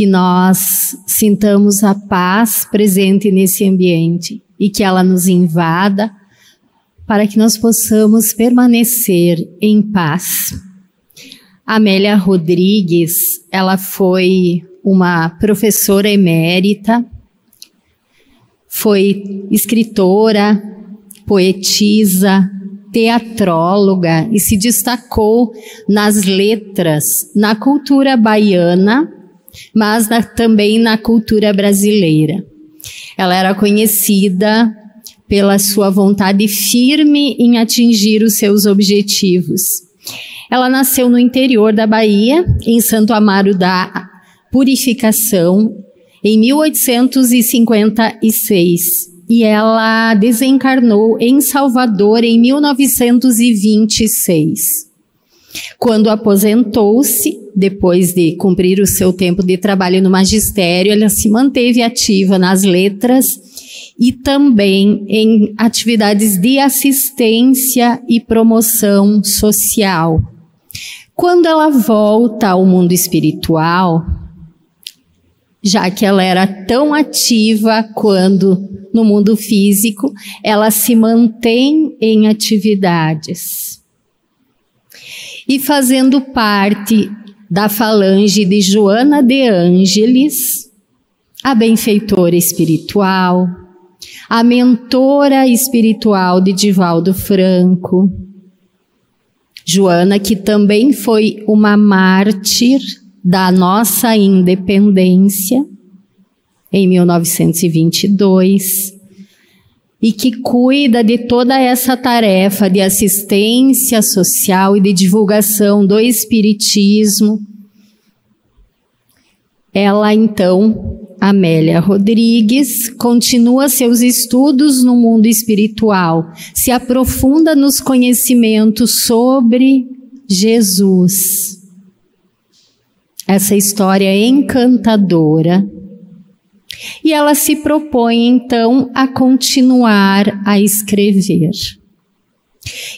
que nós sintamos a paz presente nesse ambiente e que ela nos invada para que nós possamos permanecer em paz. Amélia Rodrigues, ela foi uma professora emérita, foi escritora, poetisa, teatróloga e se destacou nas letras, na cultura baiana, mas na, também na cultura brasileira. Ela era conhecida pela sua vontade firme em atingir os seus objetivos. Ela nasceu no interior da Bahia, em Santo Amaro da Purificação, em 1856 e ela desencarnou em Salvador em 1926. Quando aposentou-se, depois de cumprir o seu tempo de trabalho no magistério, ela se manteve ativa nas letras e também em atividades de assistência e promoção social. Quando ela volta ao mundo espiritual, já que ela era tão ativa quando no mundo físico, ela se mantém em atividades. E fazendo parte da falange de Joana de Ângeles, a benfeitora espiritual, a mentora espiritual de Divaldo Franco, Joana, que também foi uma mártir da nossa independência, em 1922 e que cuida de toda essa tarefa de assistência social e de divulgação do Espiritismo. Ela, então, Amélia Rodrigues, continua seus estudos no mundo espiritual, se aprofunda nos conhecimentos sobre Jesus. Essa história encantadora e ela se propõe então a continuar a escrever.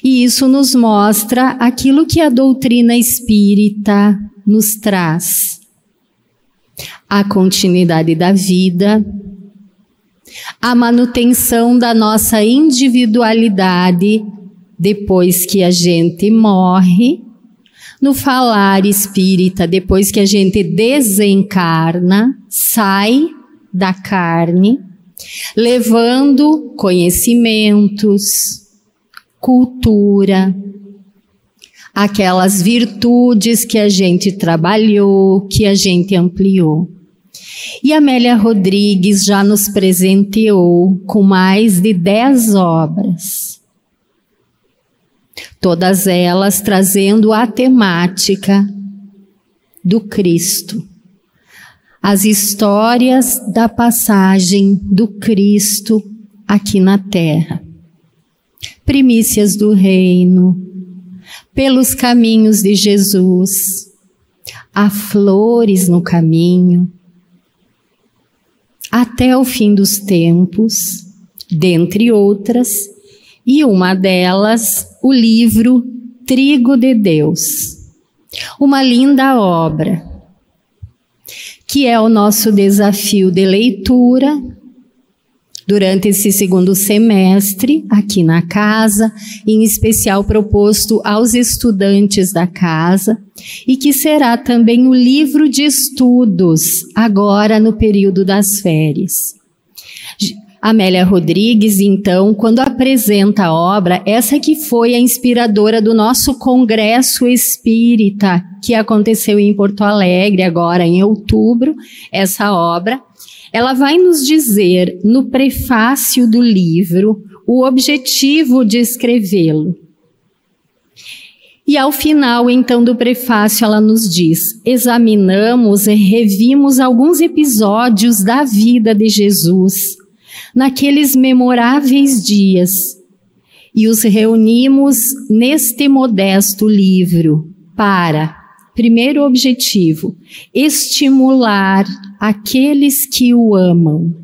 E isso nos mostra aquilo que a doutrina espírita nos traz: a continuidade da vida, a manutenção da nossa individualidade depois que a gente morre, no falar espírita, depois que a gente desencarna, sai da carne, levando conhecimentos, cultura, aquelas virtudes que a gente trabalhou, que a gente ampliou. E Amélia Rodrigues já nos presenteou com mais de dez obras. Todas elas trazendo a temática do Cristo as histórias da passagem do Cristo aqui na terra. Primícias do reino, pelos caminhos de Jesus, há flores no caminho, até o fim dos tempos, dentre outras, e uma delas, o livro Trigo de Deus. Uma linda obra que é o nosso desafio de leitura durante esse segundo semestre aqui na casa, em especial proposto aos estudantes da casa, e que será também o livro de estudos agora no período das férias. Amélia Rodrigues, então, quando apresenta a obra, essa que foi a inspiradora do nosso congresso espírita, que aconteceu em Porto Alegre agora em outubro, essa obra, ela vai nos dizer no prefácio do livro o objetivo de escrevê-lo. E ao final, então, do prefácio, ela nos diz: examinamos e revimos alguns episódios da vida de Jesus naqueles memoráveis dias e os reunimos neste modesto livro para, primeiro objetivo, estimular aqueles que o amam.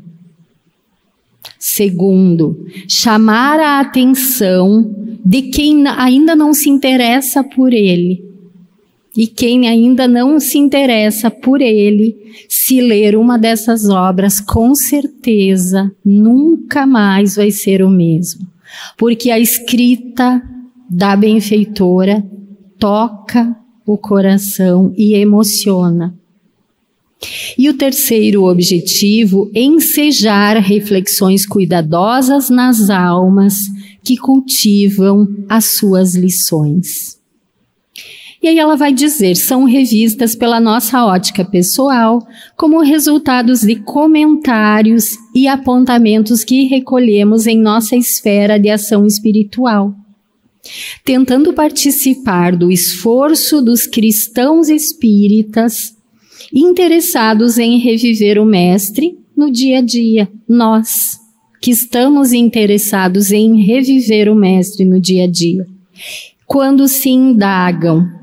Segundo, chamar a atenção de quem ainda não se interessa por ele. E quem ainda não se interessa por ele, se ler uma dessas obras, com certeza nunca mais vai ser o mesmo. Porque a escrita da benfeitora toca o coração e emociona. E o terceiro objetivo, ensejar reflexões cuidadosas nas almas que cultivam as suas lições. E aí ela vai dizer, são revistas pela nossa ótica pessoal como resultados de comentários e apontamentos que recolhemos em nossa esfera de ação espiritual. Tentando participar do esforço dos cristãos espíritas interessados em reviver o Mestre no dia a dia, nós que estamos interessados em reviver o Mestre no dia a dia. Quando se indagam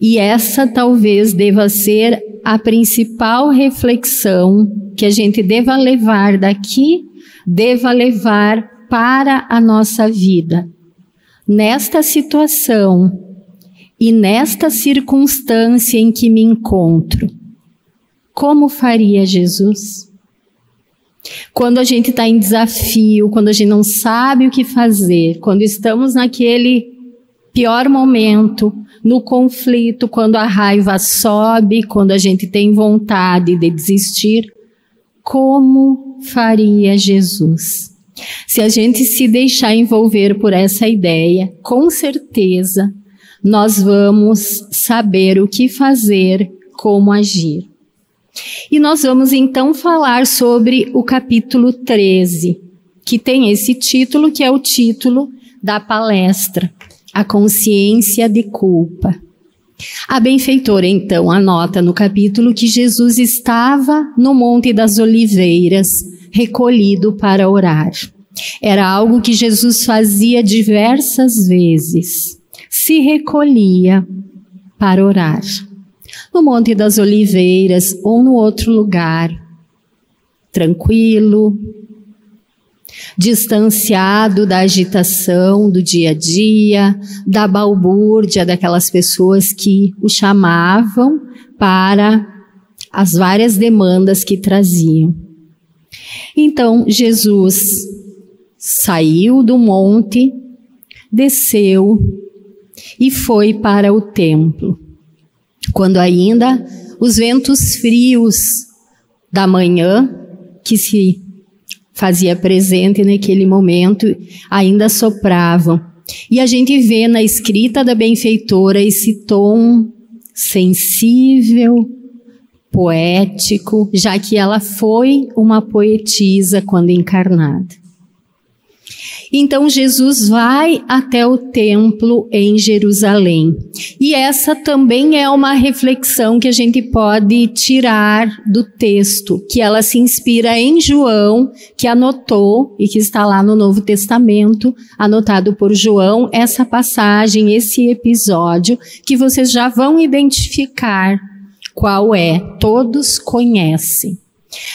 e essa talvez deva ser a principal reflexão que a gente deva levar daqui, deva levar para a nossa vida. Nesta situação e nesta circunstância em que me encontro, como faria Jesus? Quando a gente está em desafio, quando a gente não sabe o que fazer, quando estamos naquele pior momento, no conflito, quando a raiva sobe, quando a gente tem vontade de desistir, como faria Jesus? Se a gente se deixar envolver por essa ideia, com certeza nós vamos saber o que fazer, como agir. E nós vamos então falar sobre o capítulo 13, que tem esse título, que é o título da palestra a consciência de culpa. A benfeitora então anota no capítulo que Jesus estava no Monte das Oliveiras, recolhido para orar. Era algo que Jesus fazia diversas vezes. Se recolhia para orar. No Monte das Oliveiras ou no outro lugar, tranquilo, distanciado da agitação do dia a dia, da balbúrdia daquelas pessoas que o chamavam para as várias demandas que traziam. Então, Jesus saiu do monte, desceu e foi para o templo. Quando ainda os ventos frios da manhã, que se fazia presente naquele momento, ainda sopravam. E a gente vê na escrita da benfeitora esse tom sensível, poético, já que ela foi uma poetisa quando encarnada. Então Jesus vai até o templo em Jerusalém. E essa também é uma reflexão que a gente pode tirar do texto, que ela se inspira em João, que anotou e que está lá no Novo Testamento, anotado por João, essa passagem, esse episódio, que vocês já vão identificar qual é, todos conhecem.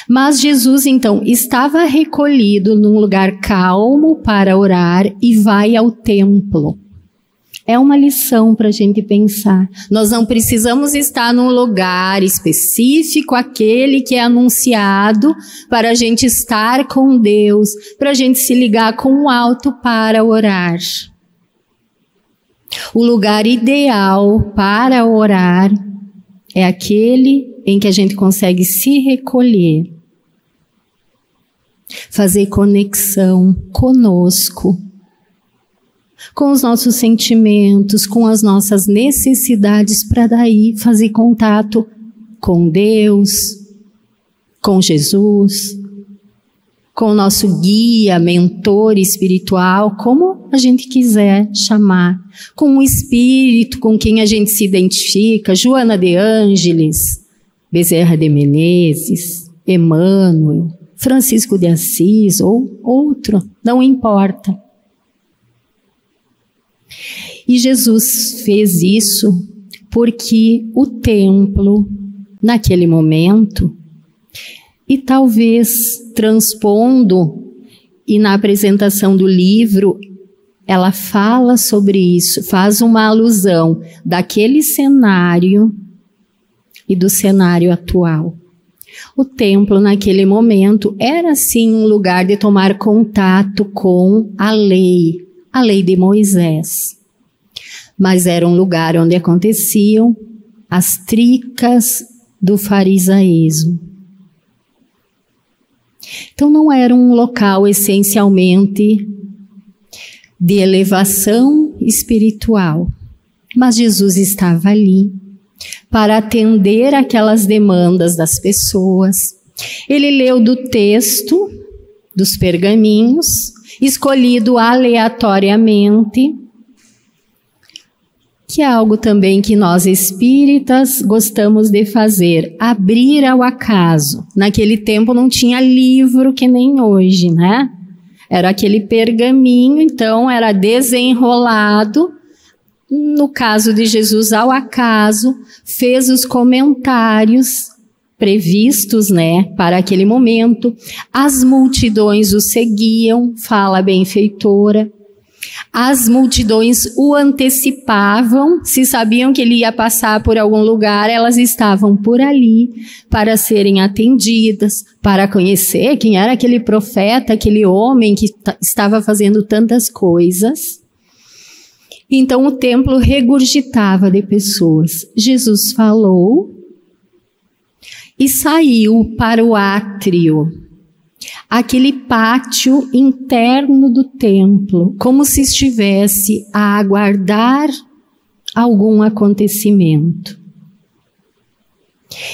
Mas Jesus então estava recolhido num lugar calmo para orar e vai ao templo. É uma lição para a gente pensar. Nós não precisamos estar num lugar específico, aquele que é anunciado, para a gente estar com Deus, para a gente se ligar com o alto para orar. O lugar ideal para orar é aquele em que a gente consegue se recolher, fazer conexão conosco, com os nossos sentimentos, com as nossas necessidades, para daí fazer contato com Deus, com Jesus, com o nosso guia, mentor espiritual, como a gente quiser chamar, com o espírito com quem a gente se identifica, Joana de Ângeles, Bezerra de Menezes, Emmanuel, Francisco de Assis ou outro, não importa. E Jesus fez isso porque o templo, naquele momento, e talvez transpondo e na apresentação do livro, ela fala sobre isso, faz uma alusão daquele cenário e do cenário atual. O templo, naquele momento, era sim um lugar de tomar contato com a lei, a lei de Moisés. Mas era um lugar onde aconteciam as tricas do farisaísmo. Então não era um local essencialmente de elevação espiritual, mas Jesus estava ali para atender aquelas demandas das pessoas. Ele leu do texto, dos pergaminhos, escolhido aleatoriamente, que é algo também que nós espíritas gostamos de fazer, abrir ao acaso. Naquele tempo não tinha livro que nem hoje, né? Era aquele pergaminho, então era desenrolado no caso de Jesus, ao acaso, fez os comentários previstos, né, para aquele momento. As multidões o seguiam, fala a benfeitora. As multidões o antecipavam, se sabiam que ele ia passar por algum lugar, elas estavam por ali para serem atendidas, para conhecer quem era aquele profeta, aquele homem que estava fazendo tantas coisas. Então o templo regurgitava de pessoas. Jesus falou e saiu para o átrio, aquele pátio interno do templo, como se estivesse a aguardar algum acontecimento.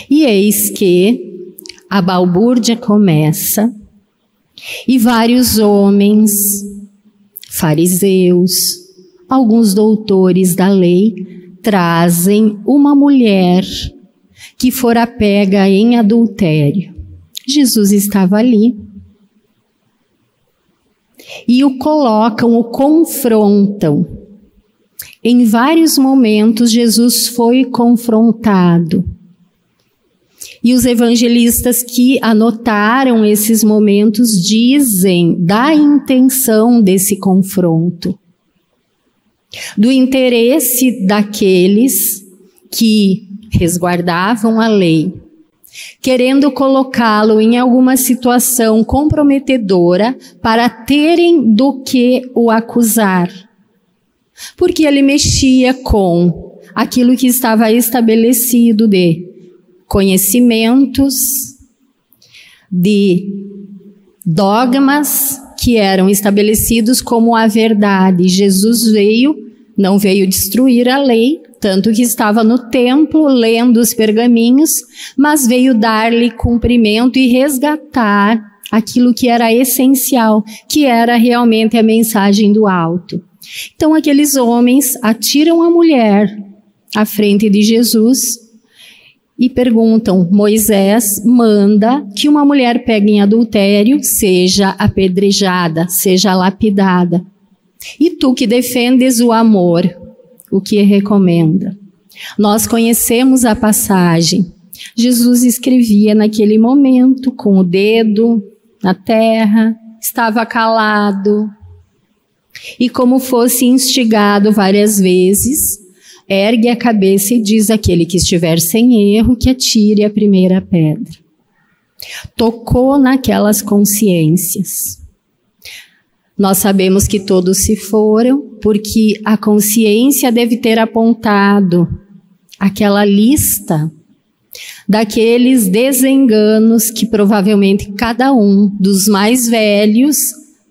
E eis que a balbúrdia começa e vários homens, fariseus, alguns doutores da lei trazem uma mulher que fora pega em adultério. Jesus estava ali. E o colocam, o confrontam. Em vários momentos, Jesus foi confrontado. E os evangelistas que anotaram esses momentos dizem da intenção desse confronto do interesse daqueles que resguardavam a lei, querendo colocá-lo em alguma situação comprometedora para terem do que o acusar. Porque ele mexia com aquilo que estava estabelecido de conhecimentos, de dogmas que eram estabelecidos como a verdade. Jesus veio não veio destruir a lei, tanto que estava no templo lendo os pergaminhos, mas veio dar-lhe cumprimento e resgatar aquilo que era essencial, que era realmente a mensagem do alto. Então aqueles homens atiram a mulher à frente de Jesus e perguntam: Moisés manda que uma mulher pegue em adultério, seja apedrejada, seja lapidada. E tu que defendes o amor, o que recomenda? Nós conhecemos a passagem. Jesus escrevia naquele momento com o dedo na terra, estava calado. E como fosse instigado várias vezes, ergue a cabeça e diz aquele que estiver sem erro que atire a primeira pedra. Tocou naquelas consciências. Nós sabemos que todos se foram, porque a consciência deve ter apontado aquela lista daqueles desenganos que provavelmente cada um dos mais velhos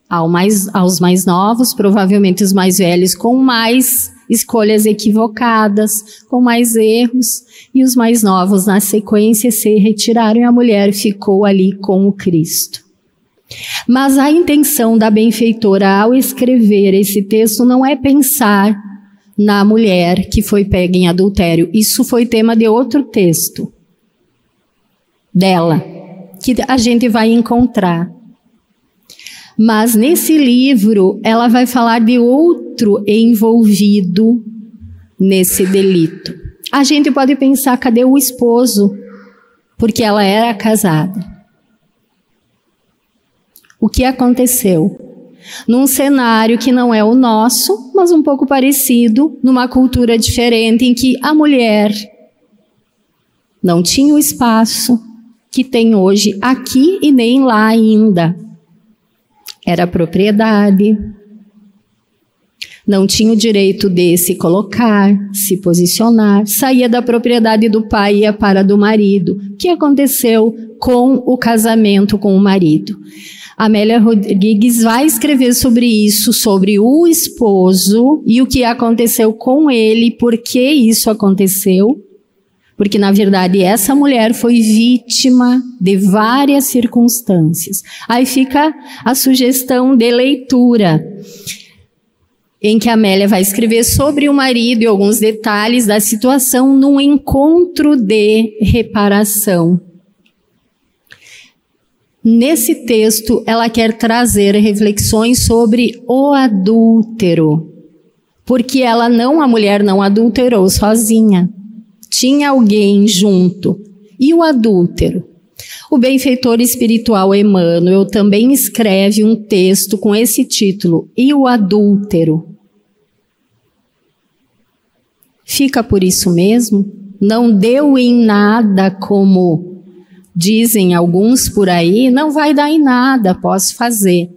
ao mais, aos mais novos, provavelmente os mais velhos com mais escolhas equivocadas, com mais erros, e os mais novos na sequência se retiraram e a mulher ficou ali com o Cristo. Mas a intenção da benfeitora ao escrever esse texto não é pensar na mulher que foi pega em adultério. Isso foi tema de outro texto dela, que a gente vai encontrar. Mas nesse livro, ela vai falar de outro envolvido nesse delito. A gente pode pensar, cadê o esposo? Porque ela era casada. O que aconteceu? num cenário que não é o nosso, mas um pouco parecido, numa cultura diferente em que a mulher não tinha o espaço que tem hoje aqui e nem lá ainda. Era propriedade, não tinha o direito de se colocar, se posicionar, saía da propriedade do pai e ia para do marido. O que aconteceu com o casamento com o marido? Amélia Rodrigues vai escrever sobre isso, sobre o esposo e o que aconteceu com ele, por que isso aconteceu. Porque, na verdade, essa mulher foi vítima de várias circunstâncias. Aí fica a sugestão de leitura em que Amélia vai escrever sobre o marido e alguns detalhes da situação num encontro de reparação. Nesse texto, ela quer trazer reflexões sobre o adúltero, porque ela não, a mulher não adulterou sozinha. Tinha alguém junto. E o adúltero? O benfeitor espiritual Emmanuel também escreve um texto com esse título, E o adúltero? Fica por isso mesmo? Não deu em nada como dizem alguns por aí, não vai dar em nada, posso fazer.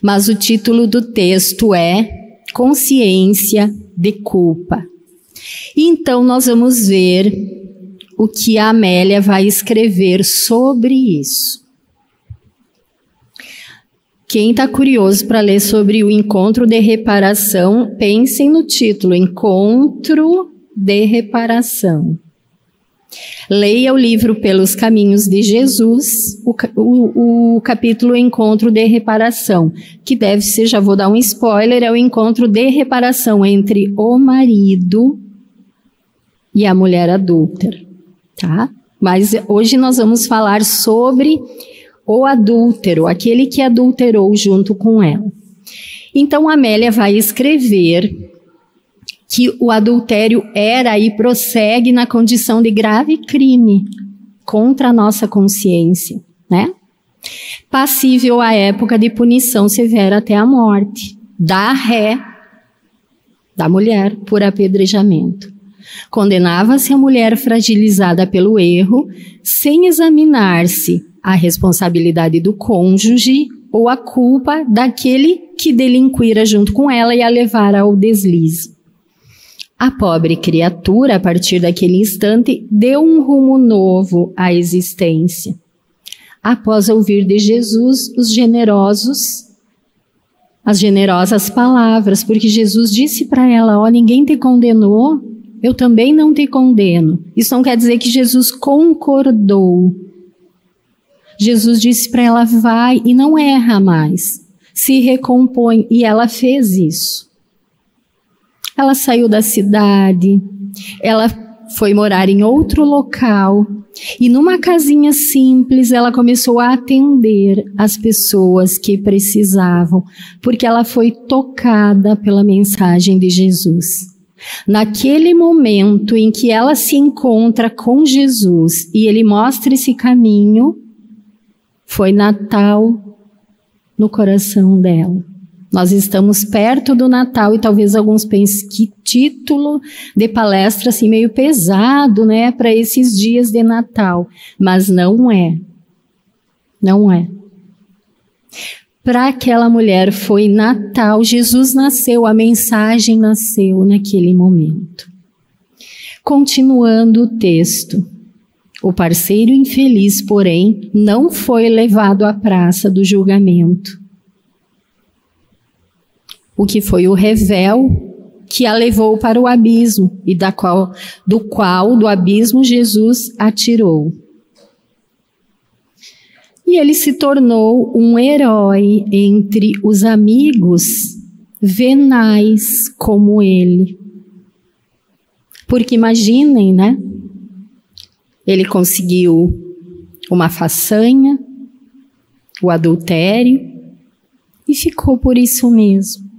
Mas o título do texto é Consciência de Culpa. Então nós vamos ver o que a Amélia vai escrever sobre isso. Quem está curioso para ler sobre o encontro de reparação, pensem no título: Encontro de Reparação. Leia o livro Pelos Caminhos de Jesus, o, o, o, capítulo Encontro de Reparação, que deve ser, já vou dar um spoiler, é o encontro de reparação entre o marido e a mulher adulta, tá? Mas hoje nós vamos falar sobre o adúltero, aquele que adulterou junto com ela. Então Amélia vai escrever que o adultério era e prossegue na condição de grave crime contra a nossa consciência, né? Passível à época de punição severa até a morte, da ré da mulher por apedrejamento. Condenava-se a mulher fragilizada pelo erro, sem examinar-se a responsabilidade do cônjuge ou a culpa daquele que delinquira junto com ela e a levara ao deslize. A pobre criatura, a partir daquele instante, deu um rumo novo à existência. Após ouvir de Jesus os generosos, as generosas palavras, porque Jesus disse para ela: Ó, oh, ninguém te condenou, eu também não te condeno. Isso não quer dizer que Jesus concordou Jesus disse para ela: vai e não erra mais, se recompõe, e ela fez isso. Ela saiu da cidade, ela foi morar em outro local e numa casinha simples ela começou a atender as pessoas que precisavam, porque ela foi tocada pela mensagem de Jesus. Naquele momento em que ela se encontra com Jesus e ele mostra esse caminho, foi Natal no coração dela. Nós estamos perto do Natal e talvez alguns pensem que título de palestra assim meio pesado, né, para esses dias de Natal, mas não é. Não é. Para aquela mulher foi Natal, Jesus nasceu, a mensagem nasceu naquele momento. Continuando o texto. O parceiro infeliz, porém, não foi levado à praça do julgamento. O que foi o revel que a levou para o abismo e da qual, do qual do abismo Jesus atirou. E ele se tornou um herói entre os amigos venais como ele. Porque imaginem, né? Ele conseguiu uma façanha, o adultério, e ficou por isso mesmo.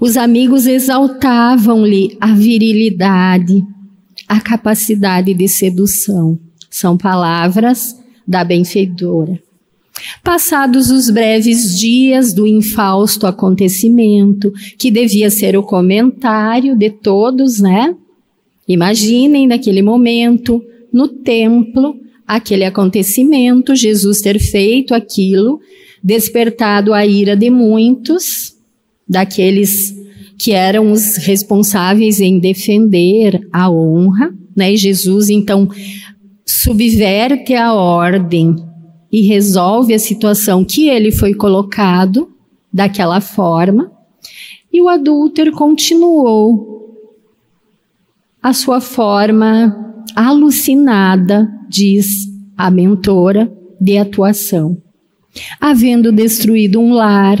Os amigos exaltavam-lhe a virilidade, a capacidade de sedução. São palavras da benfeitora. Passados os breves dias do infausto acontecimento, que devia ser o comentário de todos, né? Imaginem naquele momento, no templo, aquele acontecimento, Jesus ter feito aquilo, despertado a ira de muitos, daqueles que eram os responsáveis em defender a honra, né? E Jesus então subverte a ordem e resolve a situação que ele foi colocado daquela forma, e o adúltero continuou a sua forma alucinada, diz a mentora, de atuação. Havendo destruído um lar,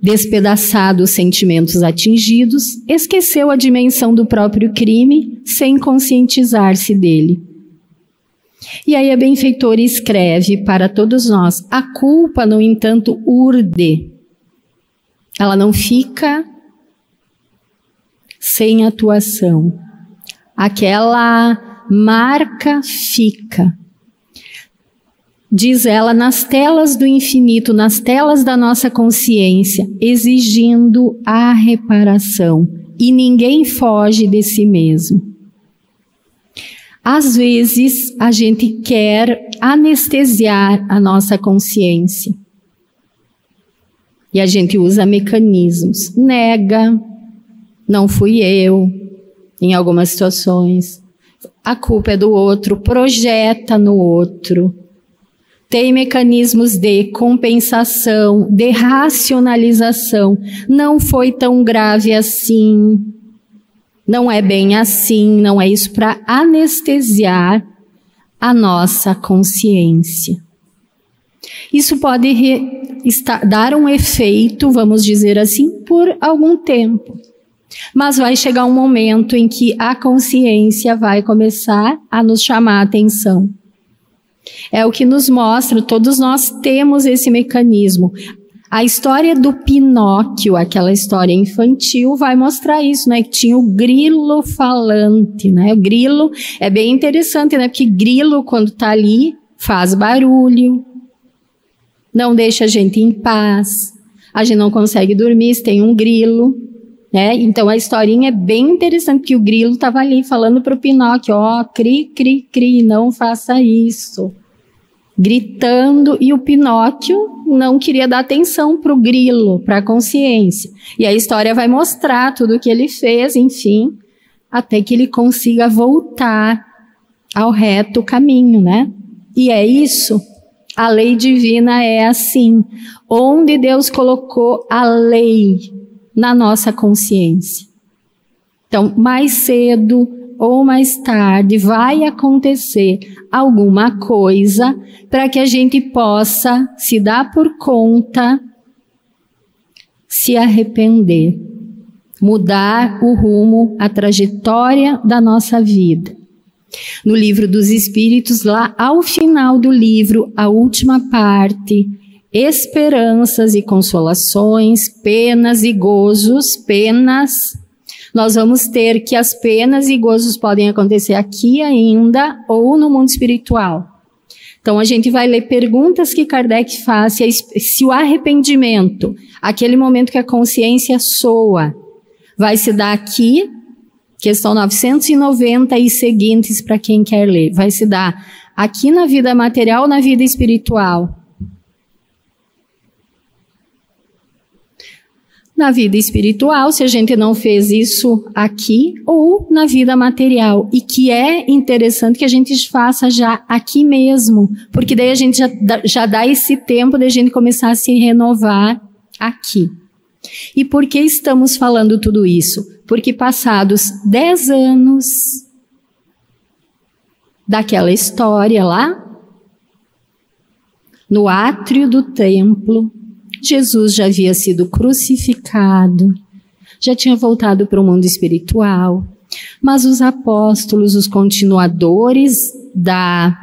despedaçado os sentimentos atingidos, esqueceu a dimensão do próprio crime sem conscientizar-se dele. E aí a benfeitora escreve para todos nós: a culpa, no entanto, urde. Ela não fica sem atuação. Aquela marca fica. Diz ela nas telas do infinito, nas telas da nossa consciência, exigindo a reparação. E ninguém foge de si mesmo. Às vezes, a gente quer anestesiar a nossa consciência. E a gente usa mecanismos. Nega, não fui eu, em algumas situações. A culpa é do outro, projeta no outro. Tem mecanismos de compensação, de racionalização. Não foi tão grave assim. Não é bem assim, não é isso para anestesiar a nossa consciência. Isso pode dar um efeito, vamos dizer assim, por algum tempo. Mas vai chegar um momento em que a consciência vai começar a nos chamar a atenção. É o que nos mostra, todos nós temos esse mecanismo. A história do Pinóquio, aquela história infantil, vai mostrar isso, né? Que tinha o grilo falante, né? O grilo é bem interessante, né? Porque grilo, quando tá ali, faz barulho, não deixa a gente em paz, a gente não consegue dormir se tem um grilo, né? Então a historinha é bem interessante, porque o grilo estava ali falando para o Pinóquio, ó, oh, cri, cri, cri, não faça isso gritando e o Pinóquio não queria dar atenção para o grilo, para a consciência. E a história vai mostrar tudo o que ele fez, enfim, até que ele consiga voltar ao reto caminho, né? E é isso. A lei divina é assim. Onde Deus colocou a lei na nossa consciência. Então, mais cedo ou mais tarde vai acontecer alguma coisa para que a gente possa se dar por conta, se arrepender, mudar o rumo, a trajetória da nossa vida. No livro dos Espíritos, lá ao final do livro, a última parte, esperanças e consolações, penas e gozos, penas nós vamos ter que as penas e gozos podem acontecer aqui ainda ou no mundo espiritual. Então a gente vai ler perguntas que Kardec faz se, se o arrependimento, aquele momento que a consciência soa, vai se dar aqui, questão 990 e seguintes para quem quer ler, vai se dar aqui na vida material ou na vida espiritual. Na vida espiritual, se a gente não fez isso aqui, ou na vida material. E que é interessante que a gente faça já aqui mesmo, porque daí a gente já, já dá esse tempo de a gente começar a se renovar aqui. E por que estamos falando tudo isso? Porque passados dez anos daquela história lá, no átrio do templo, Jesus já havia sido crucificado, já tinha voltado para o mundo espiritual, mas os apóstolos, os continuadores da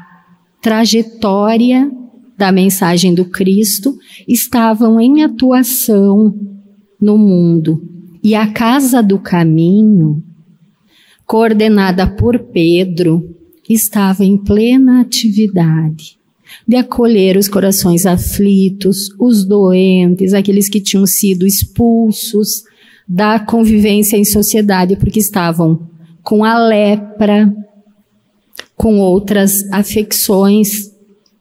trajetória da mensagem do Cristo, estavam em atuação no mundo. E a Casa do Caminho, coordenada por Pedro, estava em plena atividade. De acolher os corações aflitos, os doentes, aqueles que tinham sido expulsos da convivência em sociedade porque estavam com a lepra, com outras afecções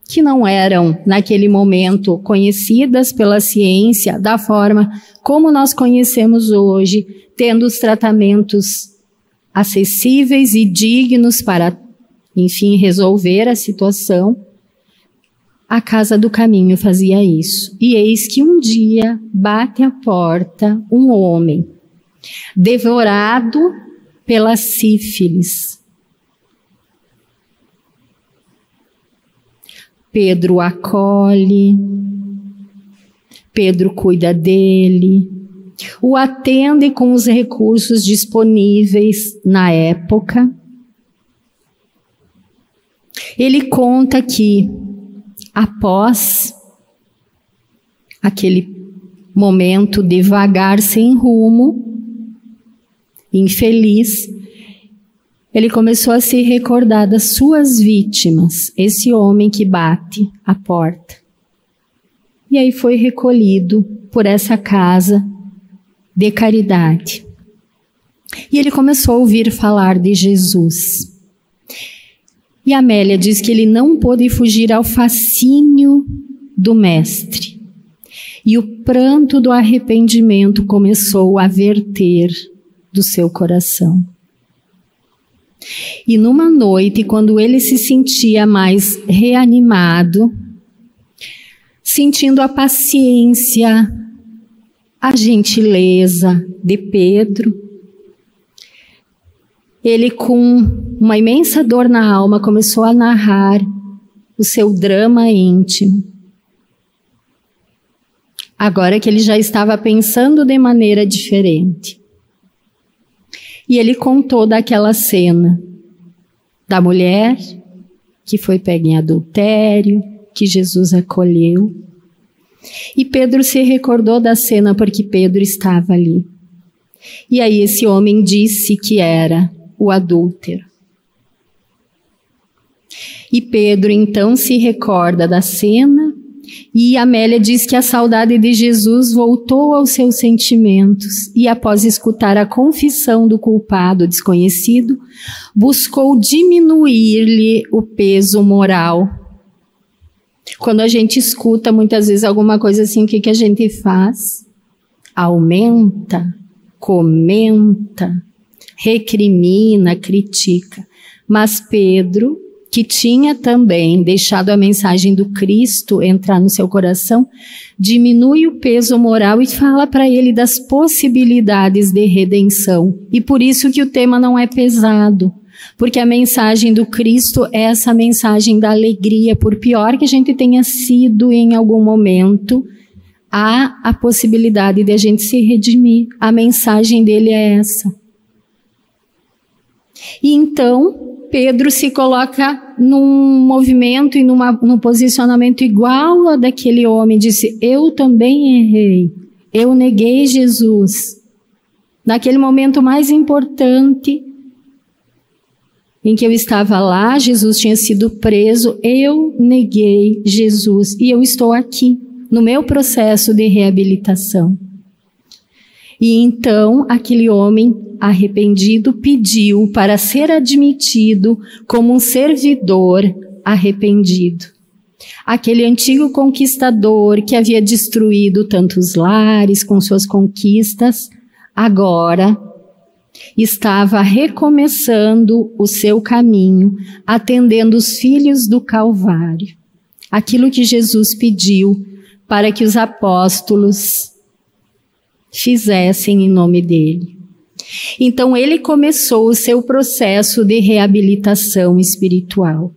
que não eram, naquele momento, conhecidas pela ciência da forma como nós conhecemos hoje, tendo os tratamentos acessíveis e dignos para, enfim, resolver a situação. A Casa do Caminho fazia isso. E eis que um dia bate à porta um homem, devorado pela sífilis. Pedro acolhe, Pedro cuida dele, o atende com os recursos disponíveis na época. Ele conta que, após aquele momento devagar, sem rumo, infeliz, ele começou a se recordar das suas vítimas, esse homem que bate a porta. E aí foi recolhido por essa casa de caridade. E ele começou a ouvir falar de Jesus. E Amélia diz que ele não pôde fugir ao fascínio do Mestre. E o pranto do arrependimento começou a verter do seu coração. E numa noite, quando ele se sentia mais reanimado, sentindo a paciência, a gentileza de Pedro, ele, com uma imensa dor na alma, começou a narrar o seu drama íntimo. Agora que ele já estava pensando de maneira diferente. E ele contou daquela cena da mulher que foi pega em adultério, que Jesus acolheu. E Pedro se recordou da cena porque Pedro estava ali. E aí esse homem disse que era o adúltero. E Pedro então se recorda da cena e Amélia diz que a saudade de Jesus voltou aos seus sentimentos e, após escutar a confissão do culpado desconhecido, buscou diminuir-lhe o peso moral. Quando a gente escuta muitas vezes alguma coisa assim, o que, que a gente faz? Aumenta, comenta, recrimina, critica. Mas Pedro que tinha também deixado a mensagem do Cristo entrar no seu coração, diminui o peso moral e fala para ele das possibilidades de redenção. E por isso que o tema não é pesado, porque a mensagem do Cristo é essa mensagem da alegria, por pior que a gente tenha sido em algum momento, há a possibilidade de a gente se redimir. A mensagem dele é essa. E então, Pedro se coloca num movimento e numa, num posicionamento igual a daquele homem, disse: Eu também errei, eu neguei Jesus. Naquele momento mais importante em que eu estava lá, Jesus tinha sido preso, eu neguei Jesus e eu estou aqui, no meu processo de reabilitação. E então aquele homem arrependido pediu para ser admitido como um servidor arrependido. Aquele antigo conquistador que havia destruído tantos lares com suas conquistas, agora estava recomeçando o seu caminho, atendendo os filhos do Calvário. Aquilo que Jesus pediu para que os apóstolos fizessem em nome dele. Então ele começou o seu processo de reabilitação espiritual.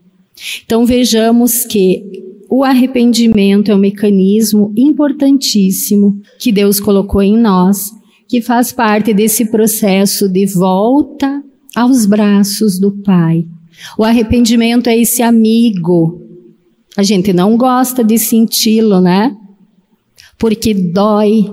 Então vejamos que o arrependimento é um mecanismo importantíssimo que Deus colocou em nós, que faz parte desse processo de volta aos braços do Pai. O arrependimento é esse amigo. A gente não gosta de senti-lo, né? Porque dói,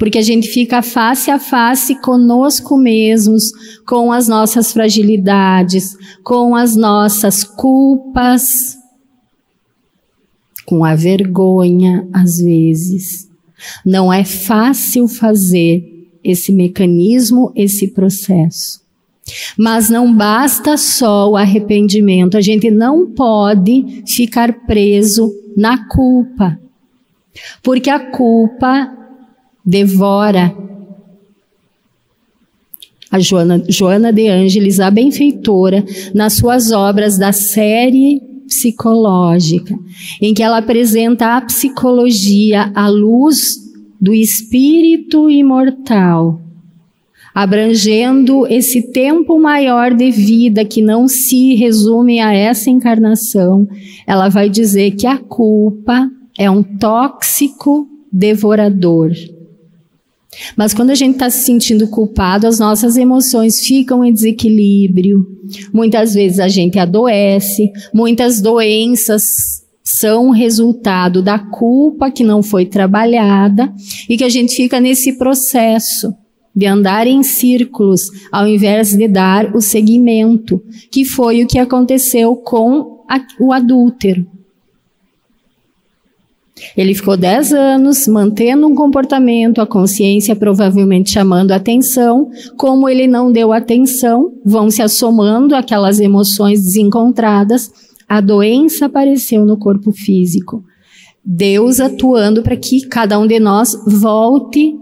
porque a gente fica face a face conosco mesmos, com as nossas fragilidades, com as nossas culpas. com a vergonha, às vezes. Não é fácil fazer esse mecanismo, esse processo. Mas não basta só o arrependimento, a gente não pode ficar preso na culpa, porque a culpa devora. A Joana, Joana de Ângeles, a benfeitora, nas suas obras da série psicológica, em que ela apresenta a psicologia à luz do espírito imortal abrangendo esse tempo maior de vida que não se resume a essa encarnação, ela vai dizer que a culpa é um tóxico devorador. Mas quando a gente está se sentindo culpado, as nossas emoções ficam em desequilíbrio. Muitas vezes a gente adoece, muitas doenças são resultado da culpa que não foi trabalhada e que a gente fica nesse processo de andar em círculos, ao invés de dar o seguimento, que foi o que aconteceu com a, o adúltero. Ele ficou dez anos mantendo um comportamento, a consciência provavelmente chamando atenção. Como ele não deu atenção, vão se assomando aquelas emoções desencontradas. A doença apareceu no corpo físico. Deus atuando para que cada um de nós volte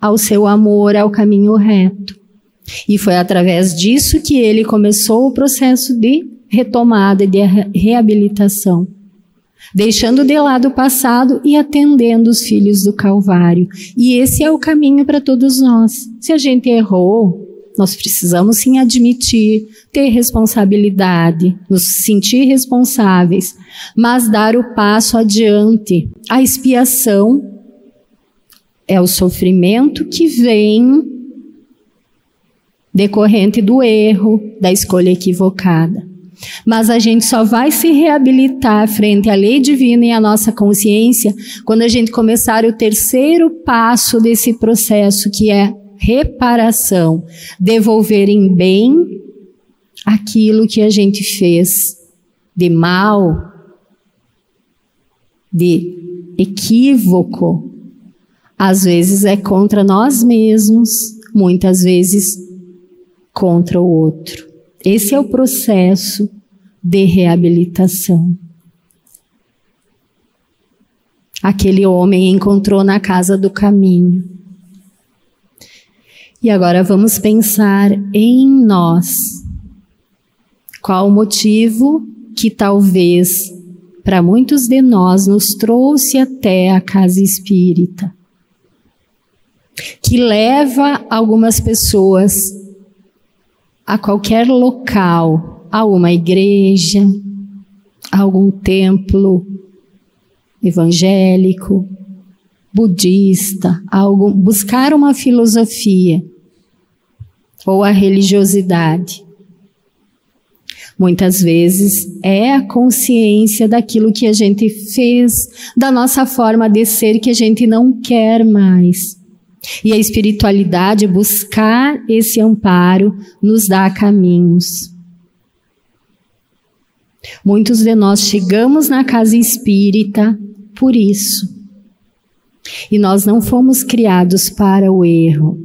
ao seu amor, ao caminho reto. E foi através disso que ele começou o processo de retomada, de reabilitação, deixando de lado o passado e atendendo os filhos do Calvário. E esse é o caminho para todos nós. Se a gente errou, nós precisamos sim admitir, ter responsabilidade, nos sentir responsáveis, mas dar o passo adiante. A expiação é o sofrimento que vem decorrente do erro, da escolha equivocada. Mas a gente só vai se reabilitar frente à lei divina e à nossa consciência quando a gente começar o terceiro passo desse processo, que é reparação, devolver em bem aquilo que a gente fez de mal, de equívoco, às vezes é contra nós mesmos, muitas vezes contra o outro. Esse é o processo de reabilitação. Aquele homem encontrou na casa do caminho. E agora vamos pensar em nós. Qual o motivo que talvez para muitos de nós nos trouxe até a casa espírita? que leva algumas pessoas a qualquer local, a uma igreja, a algum templo evangélico, budista, algum, buscar uma filosofia ou a religiosidade. Muitas vezes é a consciência daquilo que a gente fez, da nossa forma de ser que a gente não quer mais. E a espiritualidade, buscar esse amparo, nos dá caminhos. Muitos de nós chegamos na casa espírita por isso. E nós não fomos criados para o erro.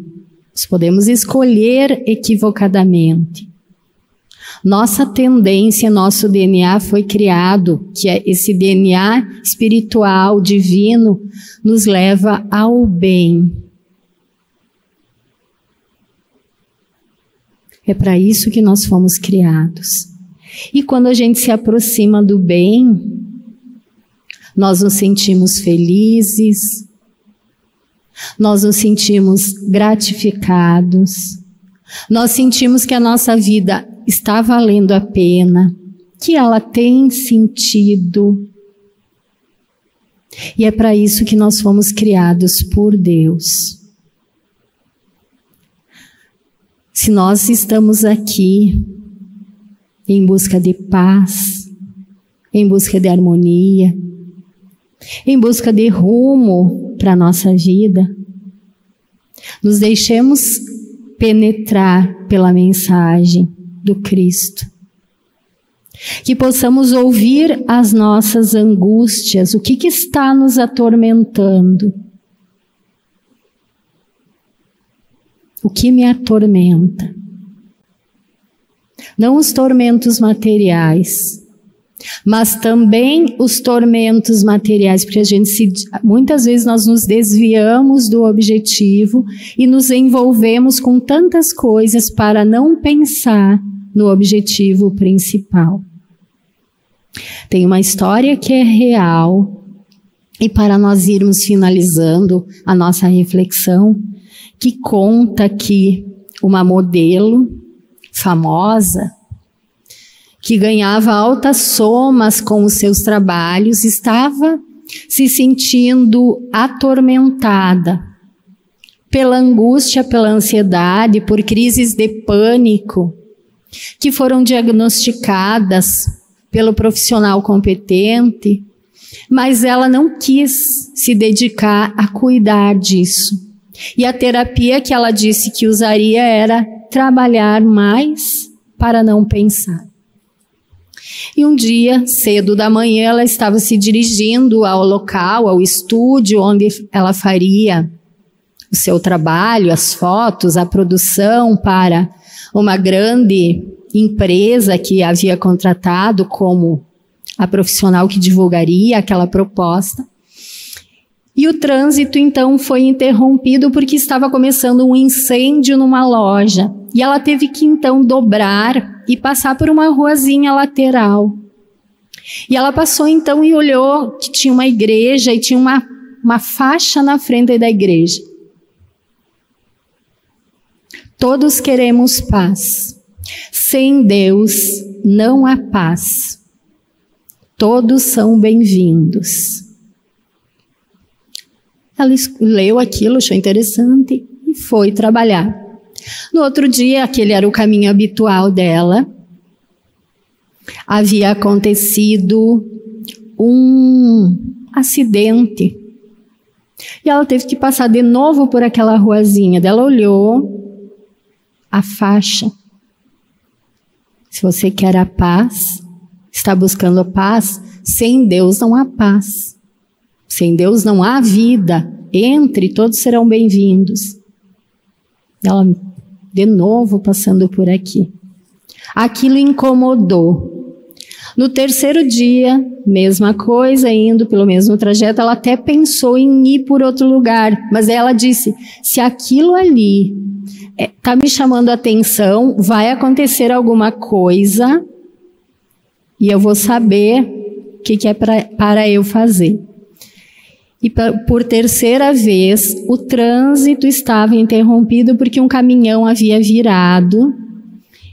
Nós podemos escolher equivocadamente. Nossa tendência, nosso DNA foi criado, que é esse DNA espiritual, divino, nos leva ao bem. É para isso que nós fomos criados. E quando a gente se aproxima do bem, nós nos sentimos felizes, nós nos sentimos gratificados, nós sentimos que a nossa vida está valendo a pena, que ela tem sentido. E é para isso que nós fomos criados por Deus. Se nós estamos aqui em busca de paz, em busca de harmonia, em busca de rumo para a nossa vida, nos deixemos penetrar pela mensagem do Cristo. Que possamos ouvir as nossas angústias, o que, que está nos atormentando. O que me atormenta? Não os tormentos materiais, mas também os tormentos materiais, porque a gente se, muitas vezes nós nos desviamos do objetivo e nos envolvemos com tantas coisas para não pensar no objetivo principal. Tem uma história que é real e para nós irmos finalizando a nossa reflexão, que conta que uma modelo famosa que ganhava altas somas com os seus trabalhos, estava se sentindo atormentada pela angústia, pela ansiedade, por crises de pânico que foram diagnosticadas pelo profissional competente, mas ela não quis se dedicar a cuidar disso. E a terapia que ela disse que usaria era trabalhar mais para não pensar. E um dia, cedo da manhã, ela estava se dirigindo ao local, ao estúdio onde ela faria o seu trabalho, as fotos, a produção para uma grande empresa que havia contratado como a profissional que divulgaria aquela proposta. E o trânsito então foi interrompido porque estava começando um incêndio numa loja. E ela teve que então dobrar e passar por uma ruazinha lateral. E ela passou então e olhou que tinha uma igreja e tinha uma, uma faixa na frente da igreja. Todos queremos paz. Sem Deus não há paz. Todos são bem-vindos. Ela leu aquilo, achou interessante e foi trabalhar. No outro dia, aquele era o caminho habitual dela. Havia acontecido um acidente. E ela teve que passar de novo por aquela ruazinha. Ela olhou a faixa. Se você quer a paz, está buscando a paz, sem Deus não há paz. Sem Deus não há vida. Entre, todos serão bem-vindos. Ela, de novo, passando por aqui. Aquilo incomodou. No terceiro dia, mesma coisa, indo pelo mesmo trajeto, ela até pensou em ir por outro lugar, mas ela disse: se aquilo ali está é, me chamando a atenção, vai acontecer alguma coisa e eu vou saber o que, que é pra, para eu fazer. E por terceira vez, o trânsito estava interrompido porque um caminhão havia virado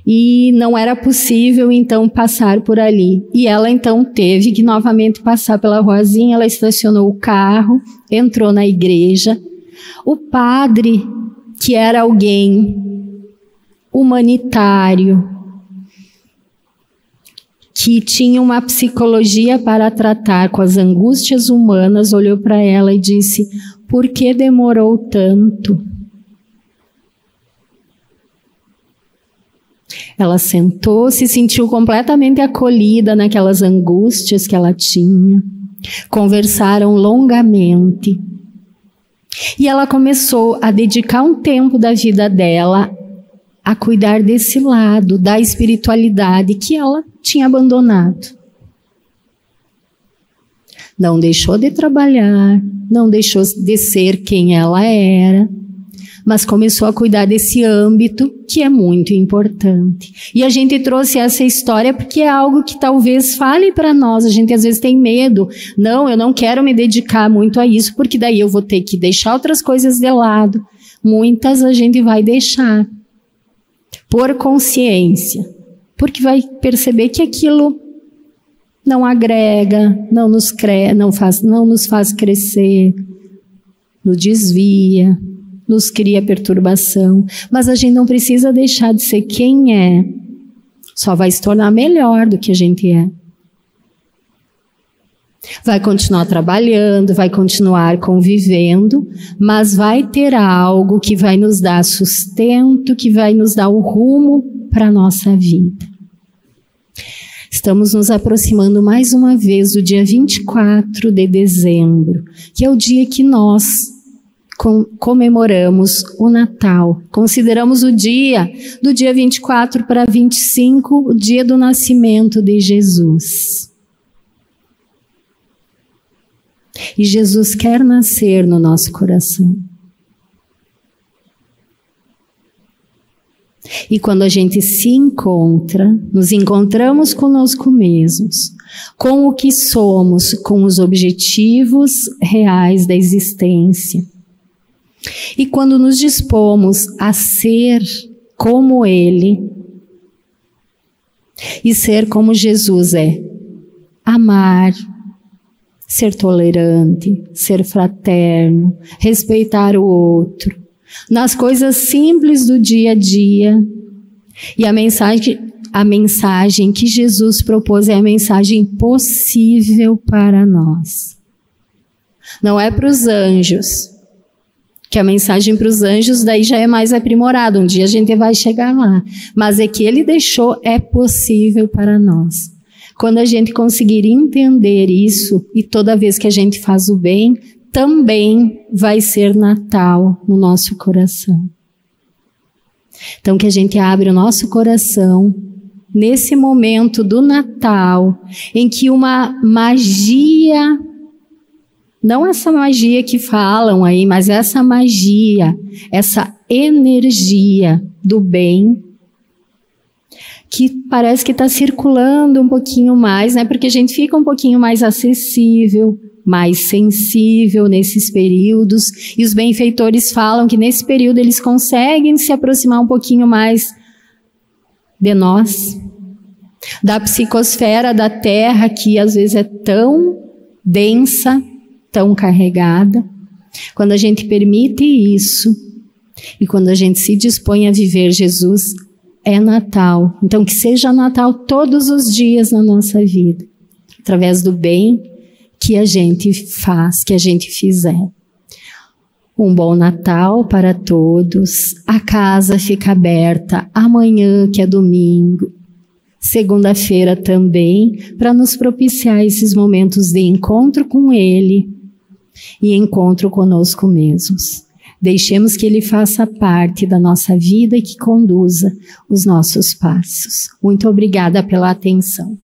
e não era possível então passar por ali. E ela então teve que novamente passar pela ruazinha, ela estacionou o carro, entrou na igreja. O padre, que era alguém humanitário, que tinha uma psicologia para tratar com as angústias humanas, olhou para ela e disse: Por que demorou tanto? Ela sentou, se sentiu completamente acolhida naquelas angústias que ela tinha. Conversaram longamente. E ela começou a dedicar um tempo da vida dela a cuidar desse lado da espiritualidade que ela tinha abandonado. Não deixou de trabalhar, não deixou de ser quem ela era, mas começou a cuidar desse âmbito que é muito importante. E a gente trouxe essa história porque é algo que talvez fale para nós. A gente às vezes tem medo. Não, eu não quero me dedicar muito a isso, porque daí eu vou ter que deixar outras coisas de lado. Muitas a gente vai deixar por consciência, porque vai perceber que aquilo não agrega, não nos cre não faz, não nos faz crescer, nos desvia, nos cria perturbação. Mas a gente não precisa deixar de ser quem é. Só vai se tornar melhor do que a gente é. Vai continuar trabalhando, vai continuar convivendo, mas vai ter algo que vai nos dar sustento, que vai nos dar o rumo para a nossa vida. Estamos nos aproximando mais uma vez do dia 24 de dezembro, que é o dia que nós comemoramos o Natal. Consideramos o dia do dia 24 para 25, o dia do nascimento de Jesus. E Jesus quer nascer no nosso coração. E quando a gente se encontra, nos encontramos conosco mesmos, com o que somos, com os objetivos reais da existência. E quando nos dispomos a ser como Ele, e ser como Jesus é, amar, ser tolerante, ser fraterno, respeitar o outro, nas coisas simples do dia a dia. E a mensagem, a mensagem que Jesus propôs é a mensagem possível para nós. Não é para os anjos, que a mensagem para os anjos daí já é mais aprimorada. Um dia a gente vai chegar lá. Mas é que ele deixou é possível para nós. Quando a gente conseguir entender isso, e toda vez que a gente faz o bem, também vai ser Natal no nosso coração. Então, que a gente abre o nosso coração nesse momento do Natal, em que uma magia, não essa magia que falam aí, mas essa magia, essa energia do bem, que parece que está circulando um pouquinho mais, né? Porque a gente fica um pouquinho mais acessível, mais sensível nesses períodos, e os benfeitores falam que nesse período eles conseguem se aproximar um pouquinho mais de nós, da psicosfera da Terra, que às vezes é tão densa, tão carregada. Quando a gente permite isso, e quando a gente se dispõe a viver Jesus, é Natal. Então, que seja Natal todos os dias na nossa vida, através do bem que a gente faz, que a gente fizer. Um bom Natal para todos. A casa fica aberta amanhã, que é domingo. Segunda-feira também, para nos propiciar esses momentos de encontro com Ele e encontro conosco mesmos. Deixemos que Ele faça parte da nossa vida e que conduza os nossos passos. Muito obrigada pela atenção.